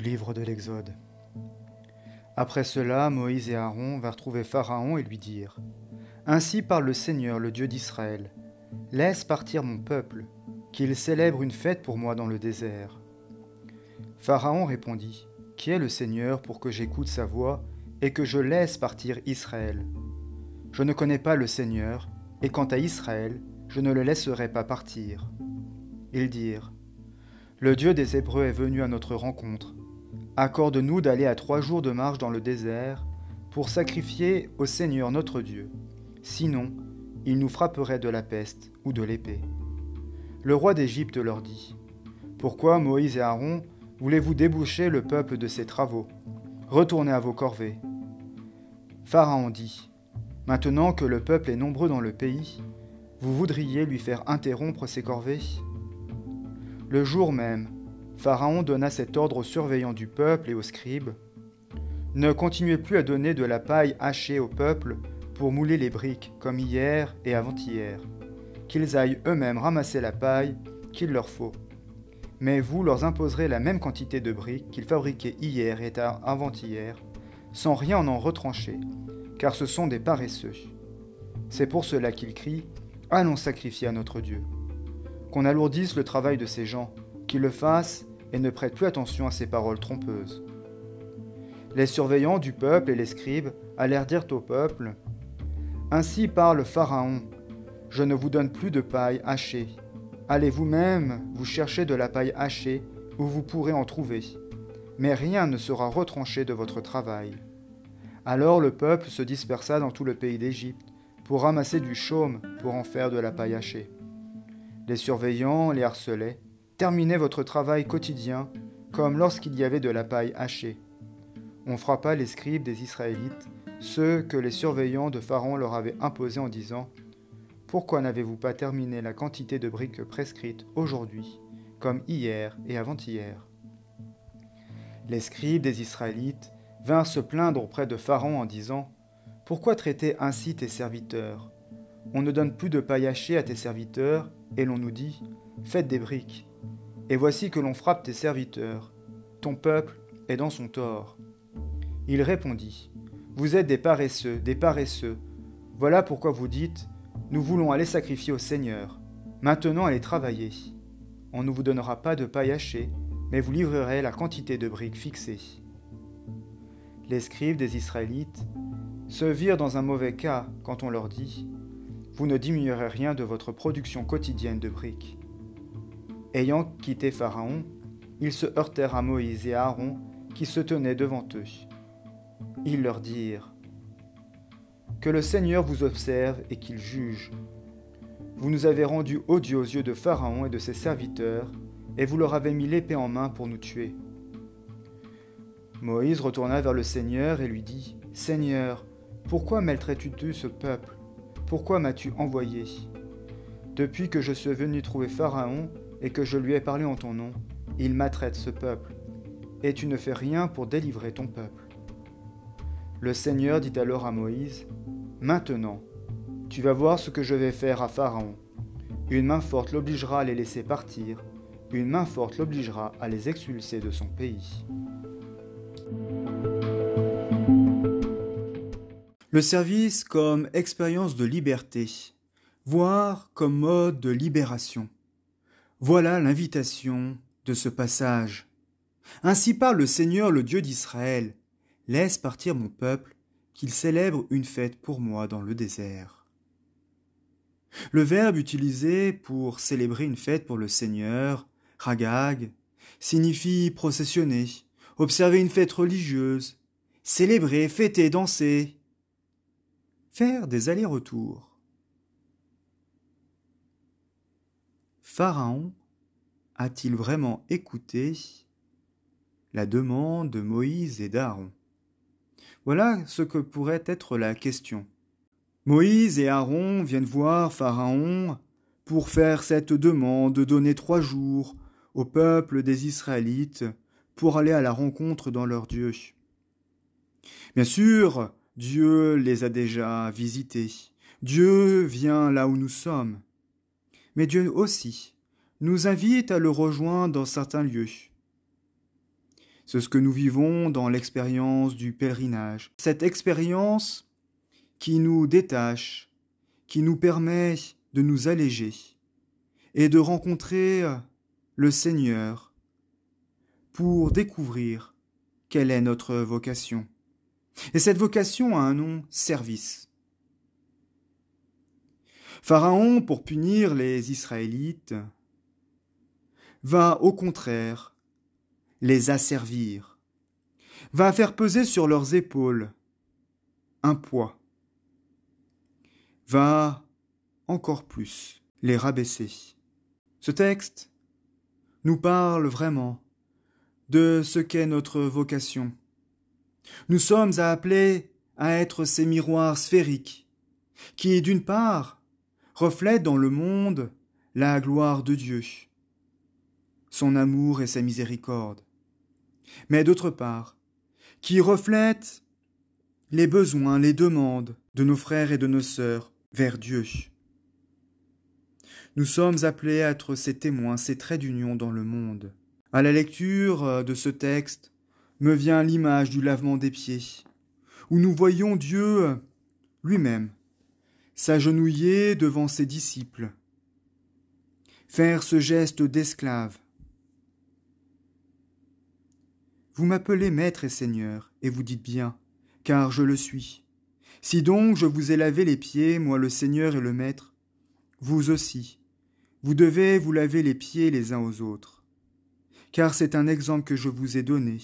livre de l'Exode. Après cela, Moïse et Aaron vinrent trouver Pharaon et lui dirent Ainsi parle le Seigneur, le Dieu d'Israël Laisse partir mon peuple, qu'il célèbre une fête pour moi dans le désert. Pharaon répondit Qui est le Seigneur pour que j'écoute sa voix et que je laisse partir Israël? Je ne connais pas le Seigneur, et quant à Israël, je ne le laisserai pas partir. Ils dirent Le Dieu des Hébreux est venu à notre rencontre. Accorde-nous d'aller à trois jours de marche dans le désert pour sacrifier au Seigneur notre Dieu. Sinon, il nous frapperait de la peste ou de l'épée. Le roi d'Égypte leur dit Pourquoi Moïse et Aaron voulez-vous déboucher le peuple de ses travaux? Retournez à vos corvées. Pharaon dit Maintenant que le peuple est nombreux dans le pays, vous voudriez lui faire interrompre ses corvées? Le jour même, Pharaon donna cet ordre aux surveillants du peuple et aux scribes Ne continuez plus à donner de la paille hachée au peuple pour mouler les briques, comme hier et avant-hier, qu'ils aillent eux-mêmes ramasser la paille qu'il leur faut. Mais vous leur imposerez la même quantité de briques qu'ils fabriquaient hier et avant-hier, sans rien en retrancher, car ce sont des paresseux. C'est pour cela qu'ils crient Allons sacrifier à notre Dieu. Qu'on alourdisse le travail de ces gens, qu'ils le fassent et ne prêtent plus attention à ces paroles trompeuses. Les surveillants du peuple et les scribes allèrent dire au peuple ainsi parle Pharaon, je ne vous donne plus de paille hachée. Allez vous-même vous chercher de la paille hachée où vous pourrez en trouver, mais rien ne sera retranché de votre travail. Alors le peuple se dispersa dans tout le pays d'Égypte pour ramasser du chaume pour en faire de la paille hachée. Les surveillants les harcelaient. Terminez votre travail quotidien comme lorsqu'il y avait de la paille hachée. On frappa les scribes des Israélites ceux que les surveillants de Pharaon leur avaient imposés en disant Pourquoi n'avez-vous pas terminé la quantité de briques prescrites aujourd'hui, comme hier et avant-hier? Les scribes des Israélites vinrent se plaindre auprès de Pharaon en disant Pourquoi traiter ainsi tes serviteurs? On ne donne plus de paille hachée à tes serviteurs, et l'on nous dit Faites des briques. Et voici que l'on frappe tes serviteurs. Ton peuple est dans son tort. Il répondit vous êtes des paresseux, des paresseux. Voilà pourquoi vous dites Nous voulons aller sacrifier au Seigneur. Maintenant allez travailler. On ne vous donnera pas de paille hachée, mais vous livrerez la quantité de briques fixée. Les scribes des Israélites se virent dans un mauvais cas quand on leur dit Vous ne diminuerez rien de votre production quotidienne de briques. Ayant quitté Pharaon, ils se heurtèrent à Moïse et à Aaron qui se tenaient devant eux. Ils leur dirent Que le Seigneur vous observe et qu'il juge. Vous nous avez rendus odieux aux yeux de Pharaon et de ses serviteurs, et vous leur avez mis l'épée en main pour nous tuer. Moïse retourna vers le Seigneur et lui dit Seigneur, pourquoi maltraites-tu ce peuple? Pourquoi m'as-tu envoyé? Depuis que je suis venu trouver Pharaon et que je lui ai parlé en ton nom, il maltraite ce peuple, et tu ne fais rien pour délivrer ton peuple. Le Seigneur dit alors à Moïse, Maintenant, tu vas voir ce que je vais faire à Pharaon. Une main forte l'obligera à les laisser partir, une main forte l'obligera à les expulser de son pays. Le service comme expérience de liberté, voire comme mode de libération. Voilà l'invitation de ce passage. Ainsi parle le Seigneur, le Dieu d'Israël, Laisse partir mon peuple, qu'il célèbre une fête pour moi dans le désert. Le verbe utilisé pour célébrer une fête pour le Seigneur, ragag, signifie processionner, observer une fête religieuse, célébrer, fêter, danser, faire des allers-retours. Pharaon a-t-il vraiment écouté la demande de Moïse et d'Aaron? Voilà ce que pourrait être la question. Moïse et Aaron viennent voir Pharaon pour faire cette demande de donner trois jours au peuple des Israélites pour aller à la rencontre dans leur Dieu. Bien sûr, Dieu les a déjà visités. Dieu vient là où nous sommes. Mais Dieu aussi nous invite à le rejoindre dans certains lieux. C'est ce que nous vivons dans l'expérience du pèlerinage. Cette expérience qui nous détache, qui nous permet de nous alléger et de rencontrer le Seigneur pour découvrir quelle est notre vocation. Et cette vocation a un nom service. Pharaon, pour punir les Israélites, va au contraire les asservir, va faire peser sur leurs épaules un poids, va encore plus les rabaisser. Ce texte nous parle vraiment de ce qu'est notre vocation. Nous sommes appelés à être ces miroirs sphériques qui, d'une part, reflètent dans le monde la gloire de Dieu, son amour et sa miséricorde, mais d'autre part, qui reflètent les besoins, les demandes de nos frères et de nos sœurs vers Dieu. Nous sommes appelés à être ces témoins, ces traits d'union dans le monde. À la lecture euh, de ce texte me vient l'image du lavement des pieds, où nous voyons Dieu euh, lui-même s'agenouiller devant ses disciples, faire ce geste d'esclave. Vous m'appelez maître et seigneur, et vous dites bien, car je le suis. Si donc je vous ai lavé les pieds, moi le Seigneur et le Maître, vous aussi, vous devez vous laver les pieds les uns aux autres. Car c'est un exemple que je vous ai donné,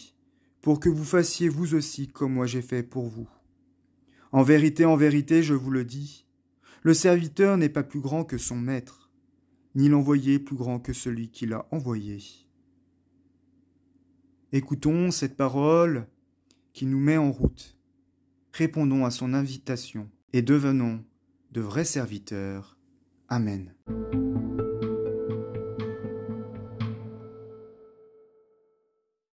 pour que vous fassiez vous aussi comme moi j'ai fait pour vous. En vérité, en vérité, je vous le dis, le serviteur n'est pas plus grand que son maître, ni l'envoyé plus grand que celui qui l'a envoyé. Écoutons cette parole qui nous met en route. Répondons à son invitation et devenons de vrais serviteurs. Amen.